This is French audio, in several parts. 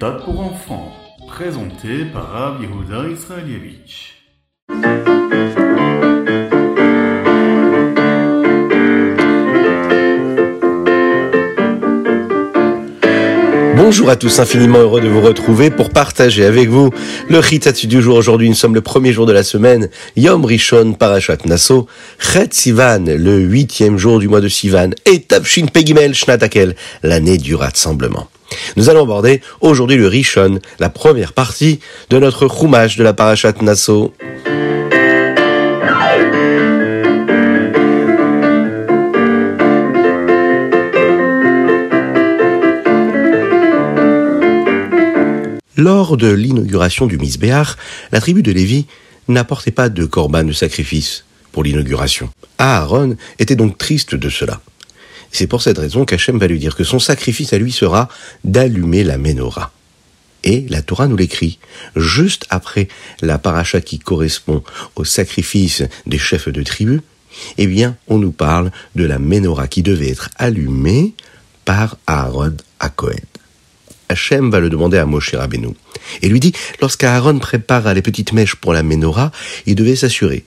méthode pour enfants, présenté par Rav Israelievich. Bonjour à tous, infiniment heureux de vous retrouver pour partager avec vous le Ritatu du jour. Aujourd'hui, nous sommes le premier jour de la semaine, Yom Rishon Parashat Naso, Chet Sivan, le huitième jour du mois de Sivan, et Tavshin Pegimel Shnatakel, l'année du rassemblement. Nous allons aborder aujourd'hui le Rishon, la première partie de notre Chumash de la Parashat Naso. Lors de l'inauguration du Misbéach, la tribu de Lévi n'apportait pas de corban de sacrifice pour l'inauguration. Aaron était donc triste de cela. C'est pour cette raison qu'Hachem va lui dire que son sacrifice à lui sera d'allumer la menorah. Et la Torah nous l'écrit, juste après la paracha qui correspond au sacrifice des chefs de tribu, eh bien, on nous parle de la menorah qui devait être allumée par Aaron à Cohen. Hachem va le demander à Moshe Rabbeinu. Et lui dit, lorsqu'Aaron prépare les petites mèches pour la menorah, il devait s'assurer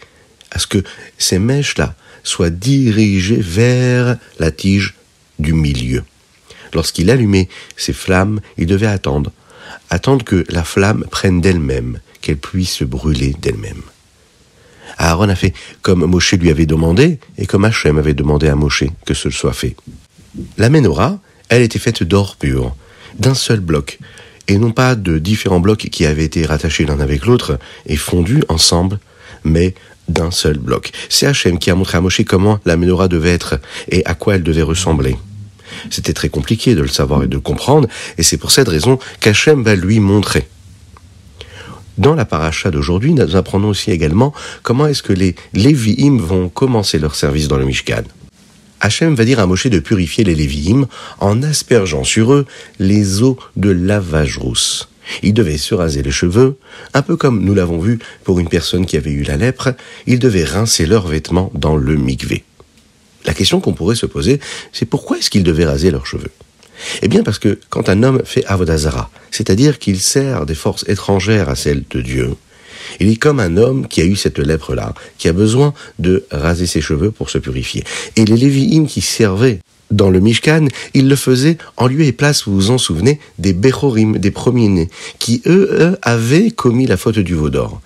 à ce que ces mèches-là soient dirigées vers la tige du milieu. Lorsqu'il allumait ces flammes, il devait attendre, attendre que la flamme prenne d'elle-même, qu'elle puisse se brûler d'elle-même. Aaron a fait comme Moshe lui avait demandé et comme Hachem avait demandé à Moshe que ce soit fait. La menorah, elle était faite d'or pur, d'un seul bloc, et non pas de différents blocs qui avaient été rattachés l'un avec l'autre et fondus ensemble, mais d'un seul bloc. C'est Hachem qui a montré à Moshe comment la menorah devait être et à quoi elle devait ressembler. C'était très compliqué de le savoir et de comprendre, et c'est pour cette raison qu'Hachem va lui montrer. Dans la paracha d'aujourd'hui, nous apprenons aussi également comment est-ce que les Lévi'im vont commencer leur service dans le Mishkan. Hachem va dire à Moshe de purifier les Lévi'im en aspergeant sur eux les eaux de lavage rousse. Ils devaient se raser les cheveux, un peu comme nous l'avons vu pour une personne qui avait eu la lèpre, ils devaient rincer leurs vêtements dans le mikvé. La question qu'on pourrait se poser, c'est pourquoi est-ce qu'ils devaient raser leurs cheveux? Eh bien parce que quand un homme fait avodazara, c'est-à-dire qu'il sert des forces étrangères à celles de Dieu, il est comme un homme qui a eu cette lèpre-là, qui a besoin de raser ses cheveux pour se purifier. Et les Lévi'im qui servaient dans le Mishkan, ils le faisaient en lieu et place, vous vous en souvenez, des Bechorim, des premiers-nés, qui eux, eux, avaient commis la faute du veau d'or.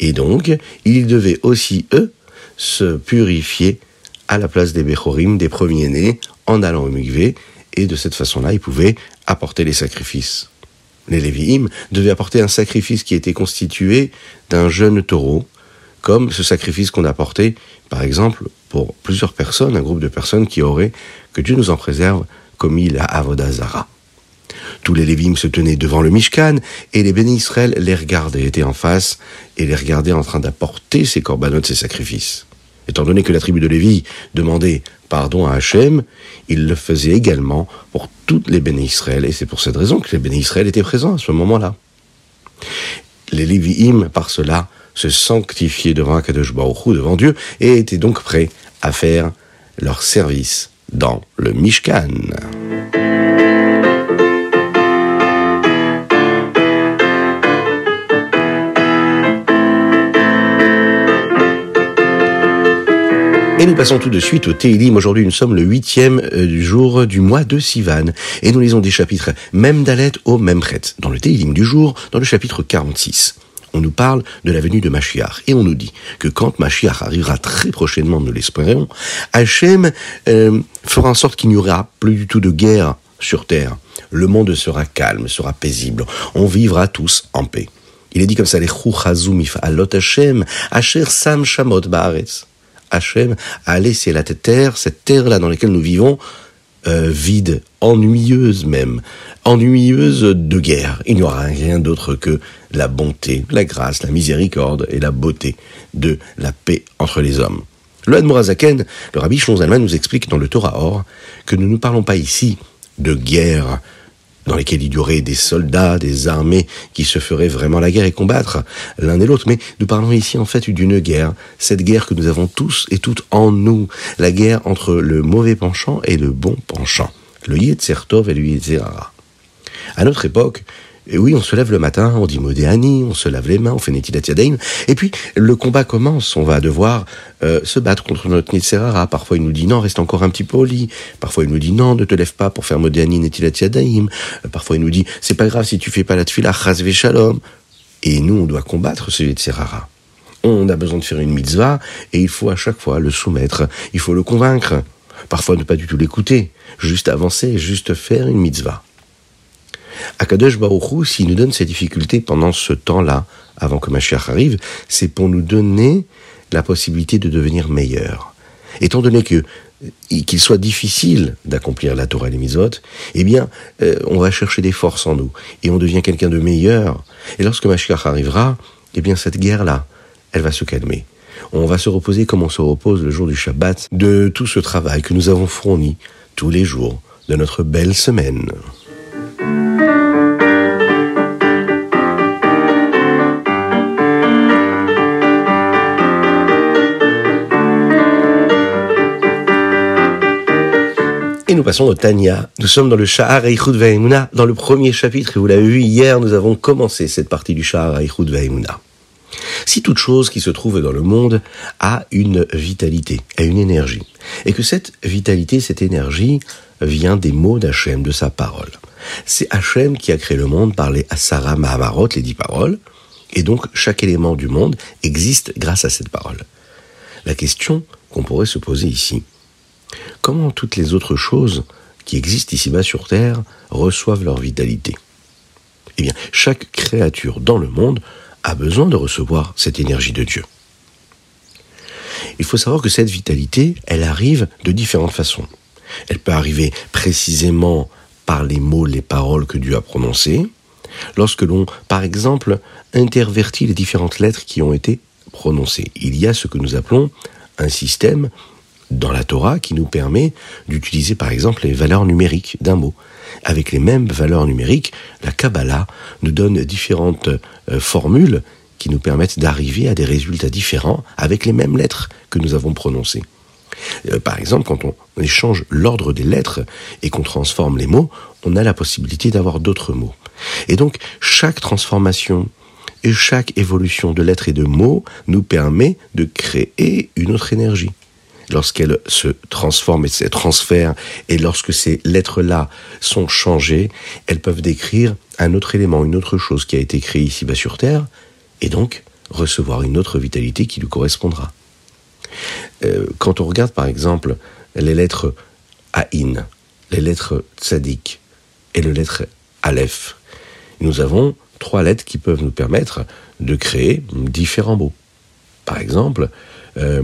Et donc, ils devaient aussi, eux, se purifier à la place des Bechorim, des premiers-nés, en allant au Mikvé, et de cette façon-là, ils pouvaient apporter les sacrifices les Lévi'im, devaient apporter un sacrifice qui était constitué d'un jeune taureau, comme ce sacrifice qu'on apportait, par exemple, pour plusieurs personnes, un groupe de personnes qui auraient, que Dieu nous en préserve, commis la Avodazara. Tous les Lévi'im se tenaient devant le Mishkan, et les bénis Israël les regardaient, étaient en face, et les regardaient en train d'apporter ces corbanotes, ces sacrifices. Étant donné que la tribu de Lévi demandait pardon à Hachem, il le faisait également pour toutes les bénis Israël, et c'est pour cette raison que les bénis Israël étaient présents à ce moment-là. Les Lévi'im, par cela, se sanctifiaient devant Akadosh Baruch Hu, devant Dieu, et étaient donc prêts à faire leur service dans le Mishkan. Et nous passons tout de suite au Teilim. Aujourd'hui, nous sommes le huitième euh, du jour du mois de Sivan. Et nous lisons des chapitres même Dalet au prêtre. Dans le Teilim du jour, dans le chapitre 46. On nous parle de la venue de Mashiach. Et on nous dit que quand Mashiach arrivera très prochainement, nous l'espérons, Hachem euh, fera en sorte qu'il n'y aura plus du tout de guerre sur terre. Le monde sera calme, sera paisible. On vivra tous en paix. Il est dit comme ça, les alot Hashem, Asher sam shamot ba'aretz. Hachem a laissé la terre, cette terre-là dans laquelle nous vivons, euh, vide, ennuyeuse même, ennuyeuse de guerre. Il n'y aura rien d'autre que la bonté, la grâce, la miséricorde et la beauté de la paix entre les hommes. Le Admorazaken, le rabbi Zalman nous explique dans le Torah Or que nous ne parlons pas ici de guerre dans lesquels il y aurait des soldats, des armées qui se feraient vraiment la guerre et combattre l'un et l'autre. Mais nous parlons ici en fait d'une guerre, cette guerre que nous avons tous et toutes en nous, la guerre entre le mauvais penchant et le bon penchant, le Yetzertov et le Yetzerara. À notre époque, Et oui, on se lève le matin, on dit Modéani, on se lave les mains, on fait Netilat. Et puis, le combat commence. On va devoir euh, se battre contre notre Netzerara. Parfois, il nous dit non, reste encore un petit peu au lit. Parfois, il nous dit non, ne te lève pas pour faire Modéani, Netilat. Euh, parfois, il nous dit c'est pas grave si tu fais pas la tefila, Chazve Shalom. Et nous, on doit combattre ce Netzerara. On a besoin de faire une mitzvah et il faut à chaque fois le soumettre. Il faut le convaincre. Parfois, ne pas du tout l'écouter. Juste avancer, juste faire une mitzvah. Akadosh Baruchou, s'il nous donne ces difficultés pendant ce temps-là, avant que Mashiach arrive, c'est pour nous donner la possibilité de devenir meilleur. Étant donné que qu'il soit difficile d'accomplir la Torah et les Mizot, eh bien, euh, on va chercher des forces en nous et on devient quelqu'un de meilleur. Et lorsque Mashiach arrivera, eh bien, cette guerre-là, elle va se calmer. On va se reposer comme on se repose le jour du Shabbat de tout ce travail que nous avons fourni tous les jours de notre belle semaine. Passons au Tanya. Nous sommes dans le Shahar Eichud Ve'emuna, dans le premier chapitre, et vous l'avez vu hier, nous avons commencé cette partie du Shahar Eichud Ve'emuna. Si toute chose qui se trouve dans le monde a une vitalité, a une énergie, et que cette vitalité, cette énergie, vient des mots d'Hachem, de sa parole. C'est Hachem qui a créé le monde par les Asara Mahamarot, les dix paroles, et donc chaque élément du monde existe grâce à cette parole. La question qu'on pourrait se poser ici, comment toutes les autres choses qui existent ici-bas sur Terre reçoivent leur vitalité? Eh bien, chaque créature dans le monde a besoin de recevoir cette énergie de Dieu. Il faut savoir que cette vitalité, elle arrive de différentes façons. Elle peut arriver précisément par les mots, les paroles que Dieu a prononcées, lorsque l'on, par exemple, intervertit les différentes lettres qui ont été prononcées. Il y a ce que nous appelons un système dans la Torah qui nous permet d'utiliser par exemple les valeurs numériques d'un mot. Avec les mêmes valeurs numériques, la Kabbalah nous donne différentes euh, formules qui nous permettent d'arriver à des résultats différents avec les mêmes lettres que nous avons prononcées. Euh, par exemple, quand on échange l'ordre des lettres et qu'on transforme les mots, on a la possibilité d'avoir d'autres mots. Et donc, chaque transformation et chaque évolution de lettres et de mots nous permet de créer une autre énergie lorsqu'elles se transforment et se transfèrent, et lorsque ces lettres-là sont changées, elles peuvent décrire un autre élément, une autre chose qui a été créée ici-bas sur Terre, et donc recevoir une autre vitalité qui lui correspondra. Euh, quand on regarde par exemple les lettres Aïn, les lettres Tzadik et les lettres Aleph, nous avons trois lettres qui peuvent nous permettre de créer différents mots. Par exemple, euh,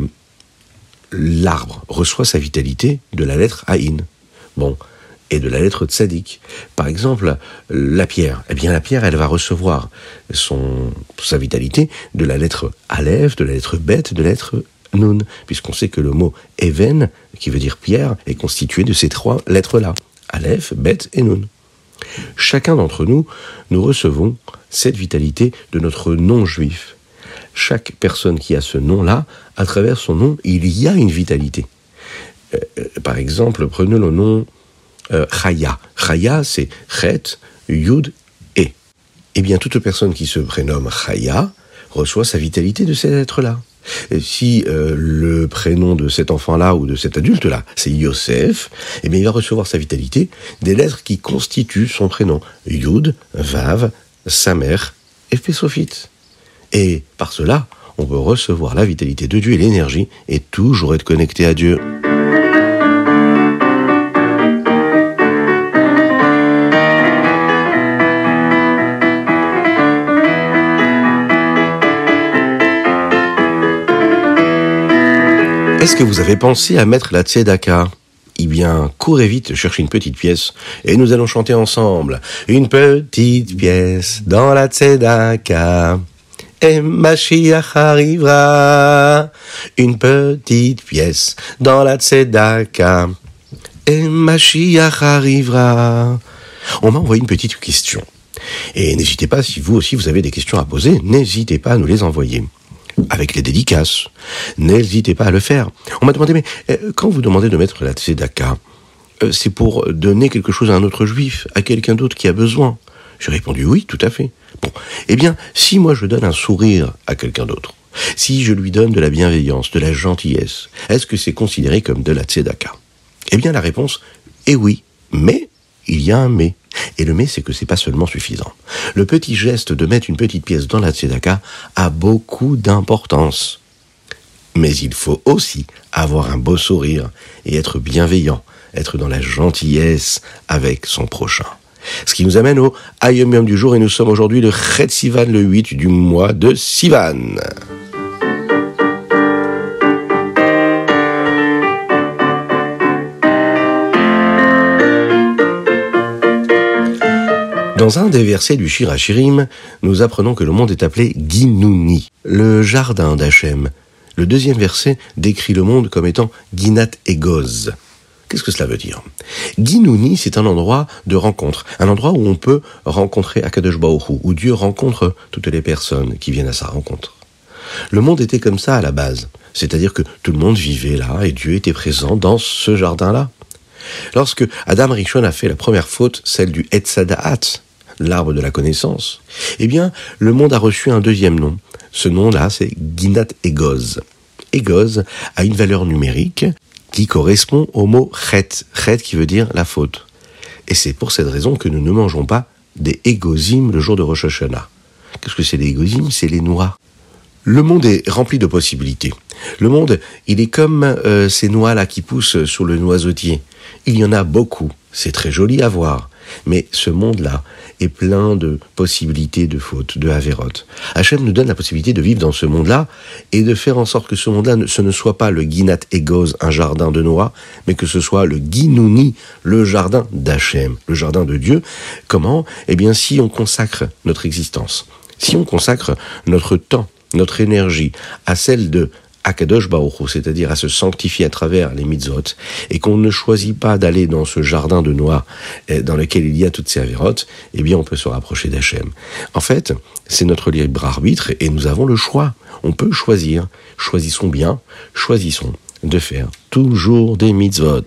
l'arbre reçoit sa vitalité de la lettre Aïn. Bon, et de la lettre Tzadik. Par exemple, la pierre. Eh bien, la pierre, elle va recevoir son, sa vitalité de la lettre Aleph, de la lettre Bet, de la lettre Nun, puisqu'on sait que le mot Even, qui veut dire pierre, est constitué de ces trois lettres-là. Aleph, Bet et Nun. Chacun d'entre nous, nous recevons cette vitalité de notre nom juif chaque personne qui a ce nom-là, à travers son nom, il y a une vitalité. Euh, euh, par exemple, prenez le nom euh, Chaya. Chaya, c'est Chet, Yud, et. Eh bien, toute personne qui se prénomme Chaya reçoit sa vitalité de cet être-là. Si le prénom de cet enfant-là ou de cet adulte-là, c'est Yosef, eh bien, il va recevoir sa vitalité des lettres qui constituent son prénom. Yud, Vav, Samer et Fesofit. Et par cela, on peut recevoir la vitalité de Dieu et l'énergie et toujours être connecté à Dieu. Est-ce que vous avez pensé à mettre la tzedaka? Eh bien, courez vite chercher une petite pièce et nous allons chanter ensemble. Une petite pièce dans la tzedaka. Et Mashiach arrivera, une petite pièce dans la tzedaka. Et Mashiach arrivera. On m'a envoyé une petite question. Et n'hésitez pas, si vous aussi vous avez des questions à poser, n'hésitez pas à nous les envoyer. Avec les dédicaces. N'hésitez pas à le faire. On m'a demandé, mais euh, quand vous demandez de mettre la tzedaka, euh, c'est pour donner quelque chose à un autre juif, à quelqu'un d'autre qui a besoin? J'ai répondu oui, tout à fait. Eh bien, si moi je donne un sourire à quelqu'un d'autre, si je lui donne de la bienveillance, de la gentillesse, est-ce que c'est considéré comme de la tzedaka? Eh bien, la réponse est oui, mais il y a un mais. Et le mais, c'est que c'est pas seulement suffisant. Le petit geste de mettre une petite pièce dans la tzedaka a beaucoup d'importance. Mais il faut aussi avoir un beau sourire et être bienveillant, être dans la gentillesse avec son prochain. Ce qui nous amène au Ayom du jour et nous sommes aujourd'hui le Chet Sivan, le 8 du mois de Sivan. Dans un des versets du Shirachirim, nous apprenons que le monde est appelé Ginuni, le jardin d'Hachem. Le deuxième verset décrit le monde comme étant Ginat Egoz. Qu'est-ce que cela veut dire? Ginuni, c'est un endroit de rencontre, un endroit où on peut rencontrer Akadosh où Dieu rencontre toutes les personnes qui viennent à sa rencontre. Le monde était comme ça à la base, c'est-à-dire que tout le monde vivait là et Dieu était présent dans ce jardin-là. Lorsque Adam Rishon a fait la première faute, celle du Etzadaat, l'arbre de la connaissance, eh bien, le monde a reçu un deuxième nom. Ce nom-là, c'est Ginat Egoz. Egoz a une valeur numérique qui correspond au mot chet, chet qui veut dire la faute. Et c'est pour cette raison que nous ne mangeons pas des égozim le jour de Rosh Hashanah. Qu'est-ce que c'est les égozim C'est les noix. Le monde est rempli de possibilités. Le monde, il est comme euh, ces noix-là qui poussent sur le noisetier. Il y en a beaucoup. C'est très joli à voir. Mais ce monde-là est plein de possibilités de fautes, de avérotes. Hachem nous donne la possibilité de vivre dans ce monde-là et de faire en sorte que ce monde-là, ce ne soit pas le Ginat Egoz, un jardin de noix, mais que ce soit le Ginouni, le jardin d'Hachem, le jardin de Dieu. Comment? Eh bien, si on consacre notre existence, si on consacre notre temps, notre énergie à celle de Akadosh Baruch c'est-à-dire à se sanctifier à travers les mitzvot, et qu'on ne choisit pas d'aller dans ce jardin de noix eh, dans lequel il y a toutes ces avérotes, eh bien on peut se rapprocher d'Hachem. En fait, c'est notre libre arbitre et nous avons le choix. On peut choisir. Choisissons bien, choisissons de faire toujours des mitzvot.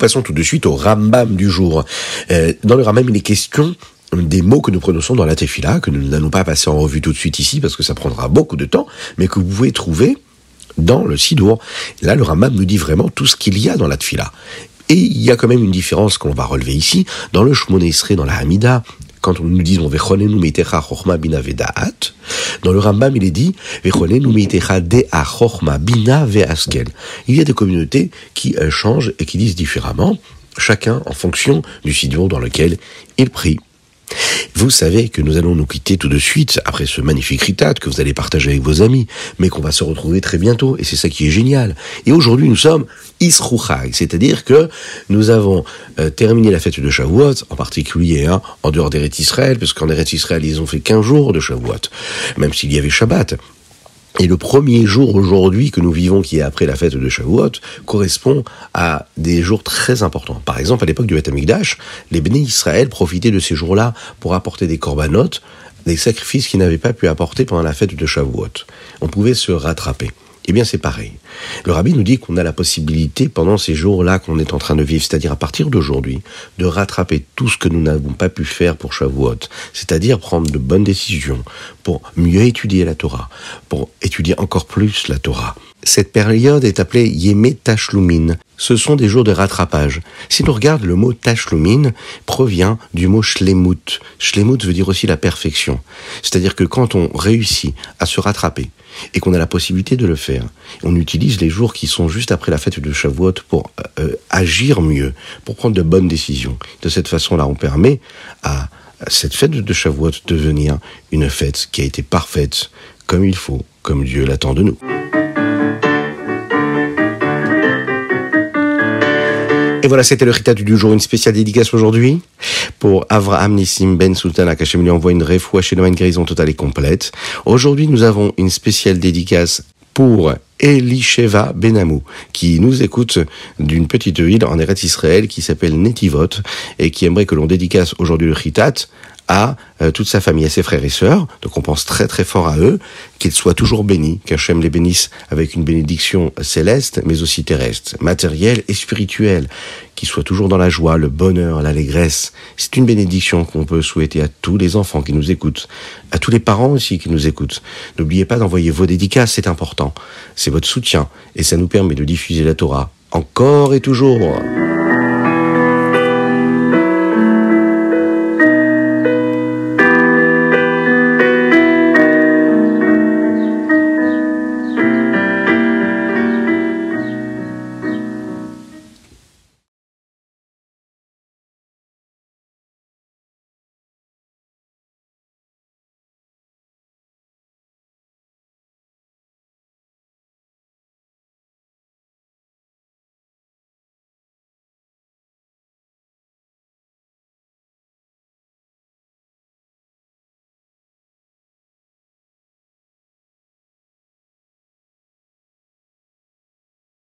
Passons tout de suite au Rambam du jour. Euh, dans le Rambam, il est question des mots que nous prononçons dans la tefila, que nous n'allons pas passer en revue tout de suite ici parce que ça prendra beaucoup de temps, mais que vous pouvez trouver dans le Sidour. Là, le Rambam nous dit vraiment tout ce qu'il y a dans la tefila. Et il y a quand même une différence qu'on va relever ici. Dans le Shmon dans la Hamida, quand on nous dit on bina dans le Rambam il est dit bina Il y a des communautés qui euh, changent et qui disent différemment, chacun en fonction du sidon dans lequel il prie. Vous savez que nous allons nous quitter tout de suite après ce magnifique ritat que vous allez partager avec vos amis, mais qu'on va se retrouver très bientôt, et c'est ça qui est génial. Et aujourd'hui, nous sommes Isruchag, c'est-à-dire que nous avons euh, terminé la fête de Shavuot, en particulier hein, en dehors d'Eretz Israël, parce qu'en Eretz Israël, ils ont fait 15 jours de Shavuot, même s'il y avait Shabbat. Et le premier jour aujourd'hui que nous vivons, qui est après la fête de Shavuot, correspond à des jours très importants. Par exemple, à l'époque du Beth Amikdash, les bénis Israël profitaient de ces jours-là pour apporter des corbanotes, des sacrifices qu'ils n'avaient pas pu apporter pendant la fête de Shavuot. On pouvait se rattraper. Eh bien, c'est pareil. Le rabbi nous dit qu'on a la possibilité, pendant ces jours-là qu'on est en train de vivre, c'est-à-dire à partir d'aujourd'hui, de rattraper tout ce que nous n'avons pas pu faire pour Shavuot, c'est-à-dire prendre de bonnes décisions pour mieux étudier la Torah, pour étudier encore plus la Torah. Cette période est appelée Yeme Tashlumin. Ce sont des jours de rattrapage. Si l'on regarde, le mot Tashlumin provient du mot Shlemut. Shlemut veut dire aussi la perfection. C'est-à-dire que quand on réussit à se rattraper, et qu'on a la possibilité de le faire. On utilise les jours qui sont juste après la fête de Shavuot pour euh, euh, agir mieux, pour prendre de bonnes décisions. De cette façon-là, on permet à cette fête de Shavuot de devenir une fête qui a été parfaite, comme il faut, comme Dieu l'attend de nous. Et voilà, c'était le ritat du jour, une spéciale dédicace aujourd'hui pour Avraham Nissim Ben Sultan Kachem lui envoie une refoua chez une guérison totale et complète. Aujourd'hui, nous avons une spéciale dédicace pour Elisheva Benamou, qui nous écoute d'une petite île en Eretz Israël qui s'appelle Netivot et qui aimerait que l'on dédicace aujourd'hui le Chitat à euh, toute sa famille, à ses frères et sœurs. Donc on pense très très fort à eux, qu'ils soient toujours bénis, qu'Hachem les bénisse avec une bénédiction céleste, mais aussi terrestre, matérielle et spirituelle, qu'ils soient toujours dans la joie, le bonheur, l'allégresse. C'est une bénédiction qu'on peut souhaiter à tous les enfants qui nous écoutent, à tous les parents aussi qui nous écoutent. N'oubliez pas d'envoyer vos dédicaces, c'est important. C'est votre soutien et ça nous permet de diffuser la Torah encore et toujours.